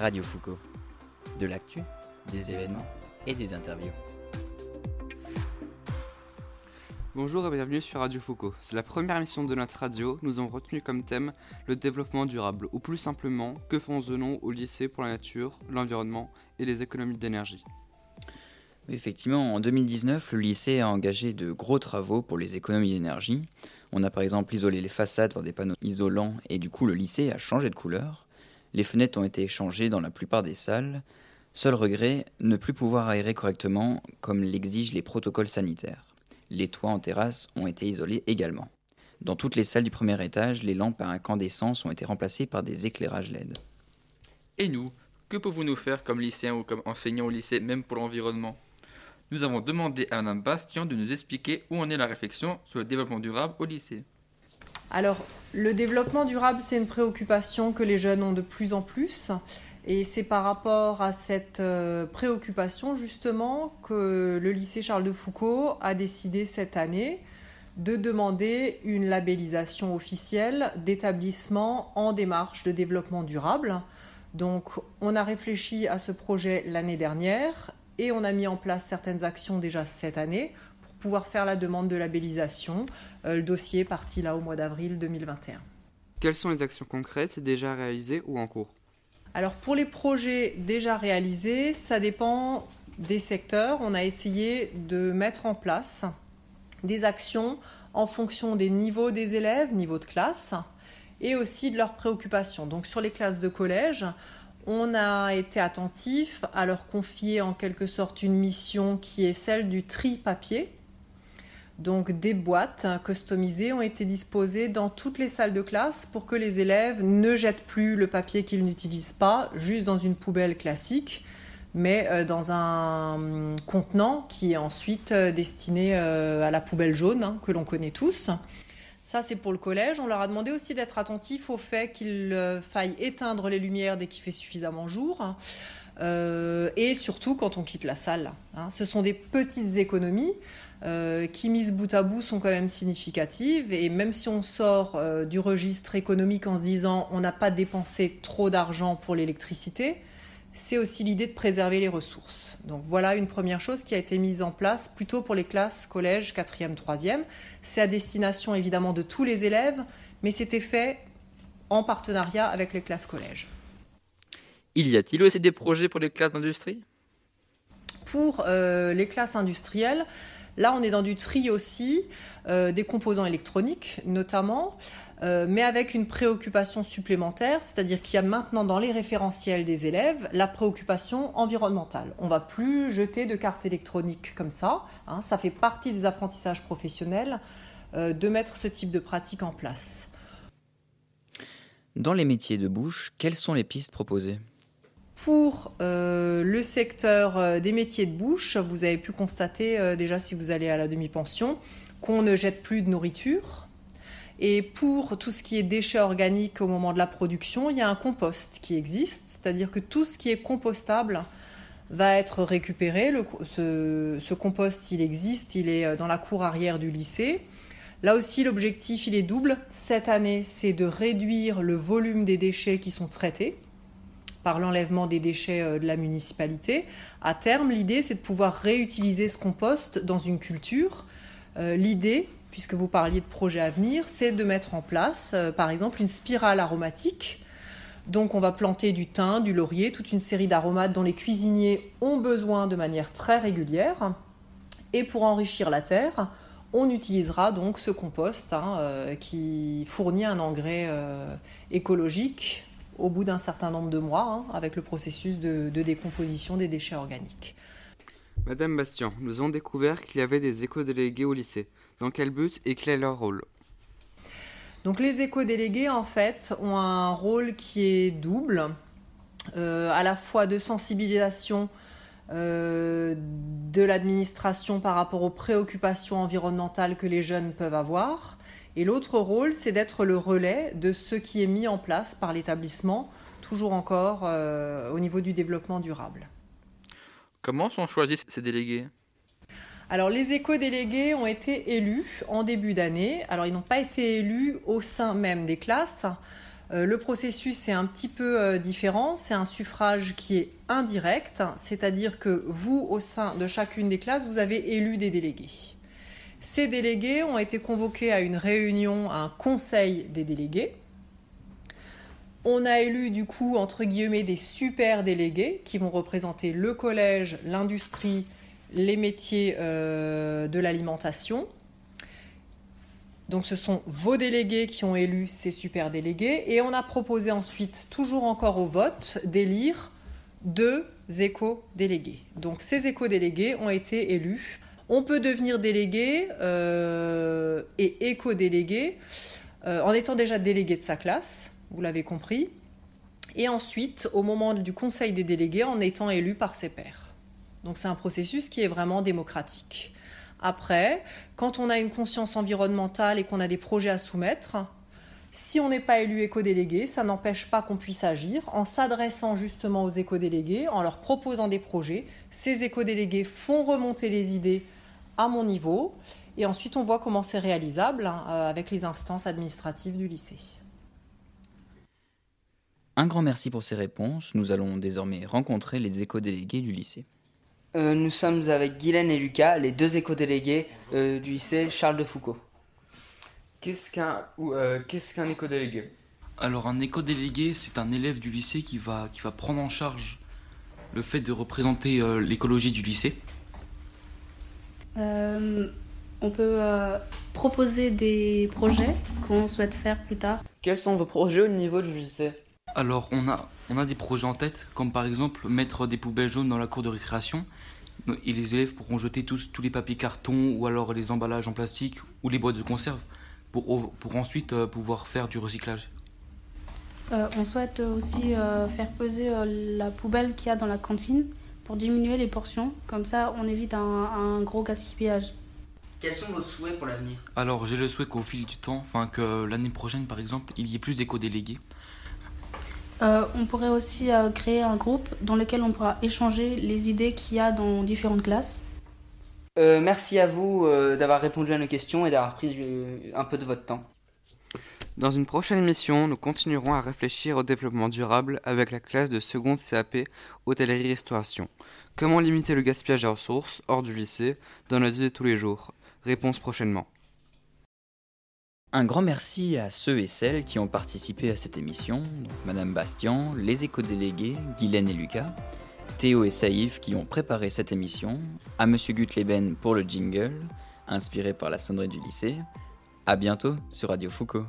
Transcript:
Radio Foucault. De l'actu, des événements et des interviews. Bonjour et bienvenue sur Radio Foucault. C'est la première émission de notre radio. Nous avons retenu comme thème le développement durable, ou plus simplement, que faisons-nous au lycée pour la nature, l'environnement et les économies d'énergie. Effectivement, en 2019, le lycée a engagé de gros travaux pour les économies d'énergie. On a par exemple isolé les façades par des panneaux isolants et du coup le lycée a changé de couleur. Les fenêtres ont été échangées dans la plupart des salles. Seul regret, ne plus pouvoir aérer correctement comme l'exigent les protocoles sanitaires. Les toits en terrasse ont été isolés également. Dans toutes les salles du premier étage, les lampes à incandescence ont été remplacées par des éclairages LED. Et nous, que pouvons-nous faire comme lycéens ou comme enseignants au lycée, même pour l'environnement? Nous avons demandé à Mme Bastien de nous expliquer où en est la réflexion sur le développement durable au lycée. Alors, le développement durable, c'est une préoccupation que les jeunes ont de plus en plus. Et c'est par rapport à cette euh, préoccupation justement que le lycée Charles de Foucault a décidé cette année de demander une labellisation officielle d'établissement en démarche de développement durable. Donc on a réfléchi à ce projet l'année dernière et on a mis en place certaines actions déjà cette année pouvoir faire la demande de labellisation. Euh, le dossier est parti là au mois d'avril 2021. Quelles sont les actions concrètes déjà réalisées ou en cours? Alors pour les projets déjà réalisés, ça dépend des secteurs. On a essayé de mettre en place des actions en fonction des niveaux des élèves, niveau de classe, et aussi de leurs préoccupations. Donc sur les classes de collège, on a été attentif à leur confier en quelque sorte une mission qui est celle du tri papier. Donc des boîtes customisées ont été disposées dans toutes les salles de classe pour que les élèves ne jettent plus le papier qu'ils n'utilisent pas juste dans une poubelle classique, mais euh, dans un contenant qui est ensuite euh, destiné euh, à la poubelle jaune hein, que l'on connaît tous. Ça, c'est pour le collège. On leur a demandé aussi d'être attentifs au fait qu'il faille éteindre les lumières dès qu'il fait suffisamment jour. Et surtout quand on quitte la salle. Hein. Ce sont des petites économies. Euh, qui mises bout à bout sont quand même significatives. Et même si on sort euh, du registre économique en se disant on n'a pas dépensé trop d'argent pour l'électricité, c'est aussi l'idée de préserver les ressources. Donc voilà une première chose qui a été mise en place plutôt pour les classes collège 4e, 3e. C'est à destination évidemment de tous les élèves, mais c'était fait en partenariat avec les classes collèges. Il y a-t-il aussi des projets pour les classes d'industrie? Pour euh, les classes industrielles, Là, on est dans du tri aussi, euh, des composants électroniques notamment, euh, mais avec une préoccupation supplémentaire, c'est-à-dire qu'il y a maintenant dans les référentiels des élèves la préoccupation environnementale. On ne va plus jeter de cartes électroniques comme ça, hein. ça fait partie des apprentissages professionnels euh, de mettre ce type de pratique en place. Dans les métiers de bouche, quelles sont les pistes proposées? Pour euh, le secteur euh, des métiers de bouche, vous avez pu constater euh, déjà si vous allez à la demi-pension qu'on ne jette plus de nourriture. Et pour tout ce qui est déchets organiques au moment de la production, il y a un compost qui existe, c'est-à-dire que tout ce qui est compostable va être récupéré. ce, ce, compost, il existe, il est dans la cour arrière du lycée. Là aussi, l'objectif, il est double. Cette année, c'est de réduire le volume des déchets qui sont traités par l'enlèvement des déchets euh, de la municipalité. À terme, l'idée, c'est de pouvoir réutiliser ce compost dans une culture. Euh, l'idée, puisque vous parliez de projets à venir, c'est de mettre en place, euh, par exemple, une spirale aromatique. Donc on va planter du thym, du laurier, toute une série d'aromates dont les cuisiniers ont besoin de manière très régulière. Et pour enrichir la terre, on utilisera donc ce compost hein, qui fournit un engrais écologique au bout d'un certain nombre de mois hein, avec le processus de, décomposition des déchets organiques. Madame Bastien, nous avons découvert qu'il y avait des éco-délégués au lycée. Dans quel but et quel est leur rôle? Donc les éco-délégués en fait ont un rôle qui est double, euh, à la fois de sensibilisation euh, de l'administration par rapport aux préoccupations environnementales que les jeunes peuvent avoir, et l'autre rôle, c'est d'être le relais de ce qui est mis en place par l'établissement, toujours encore euh, au niveau du développement durable. Comment sont choisis ces délégués? Alors les éco-délégués ont été élus en début d'année. Alors ils n'ont pas été élus au sein même des classes. Euh, le processus est un petit peu euh, différent. C'est un suffrage qui est indirect, c'est-à-dire que vous, au sein de chacune des classes, vous avez élu des délégués. Ces délégués ont été convoqués à une réunion, à un conseil des délégués. On a élu du coup, entre guillemets, des super délégués qui vont représenter le collège, l'industrie, les métiers euh, de l'alimentation. Donc ce sont vos délégués qui ont élu ces super délégués et on a proposé ensuite, toujours encore au vote, d'élire deux éco-délégués. Donc ces éco-délégués ont été élus. On peut devenir délégué euh, et éco-délégué euh, en étant déjà délégué de sa classe, vous l'avez compris, et ensuite au moment du conseil des délégués en étant élu par ses pairs. Donc c'est un processus qui est vraiment démocratique. Après, quand on a une conscience environnementale et qu'on a des projets à soumettre, si on n'est pas élu éco-délégué, ça n'empêche pas qu'on puisse agir en s'adressant justement aux éco-délégués, en leur proposant des projets. Ces éco-délégués font remonter les idées à mon niveau et ensuite on voit comment c'est réalisable hein, euh, avec les instances administratives du lycée. Un grand merci pour ces réponses. Nous allons désormais rencontrer les éco-délégués du lycée. Euh, nous sommes avec Guylaine et Lucas, les deux éco-délégués euh, du lycée Charles de Foucault. Qu'est-ce qu'un euh, qu'est-ce qu'un éco-délégué? Alors un éco-délégué, c'est un élève du lycée qui va, qui va prendre en charge le fait de représenter l'écologie du lycée. On peut proposer des projets qu'on souhaite faire plus tard. Quels sont vos projets au niveau du lycée? Alors on a, on a des projets en tête, comme par exemple mettre des poubelles jaunes dans la cour de récréation. Et les élèves pourront jeter tous, tous les papiers cartons ou alors les emballages en plastique ou les boîtes de conserve pour, pour ensuite euh, pouvoir faire du recyclage. Euh, on souhaite aussi euh, faire peser la poubelle qu'il y a dans la cantine pour diminuer les portions. Comme ça, on évite un, un gros gaspillage. Quels sont vos souhaits pour l'avenir? Alors, j'ai le souhait qu'au fil du temps, enfin que l'année prochaine par exemple, il y ait plus d'éco-délégués euh, on pourrait aussi euh, créer un groupe dans lequel on pourra échanger les idées qu'il y a dans différentes classes. Euh, merci à vous d'avoir répondu à nos questions et d'avoir pris un peu de votre temps. Dans une prochaine émission, nous continuerons à réfléchir au développement durable avec la classe de seconde CAP hôtellerie-restauration. Comment limiter le gaspillage de ressources hors du lycée dans notre vie de tous les jours? Réponse prochainement. Un grand merci à ceux et celles qui ont participé à cette émission, Madame Bastian, les éco-délégués, Guylaine et Lucas, Théo et Saïf qui ont préparé cette émission, à Monsieur Gutleben pour le jingle, inspiré par la sonnerie du lycée. À bientôt sur Radio Foucault.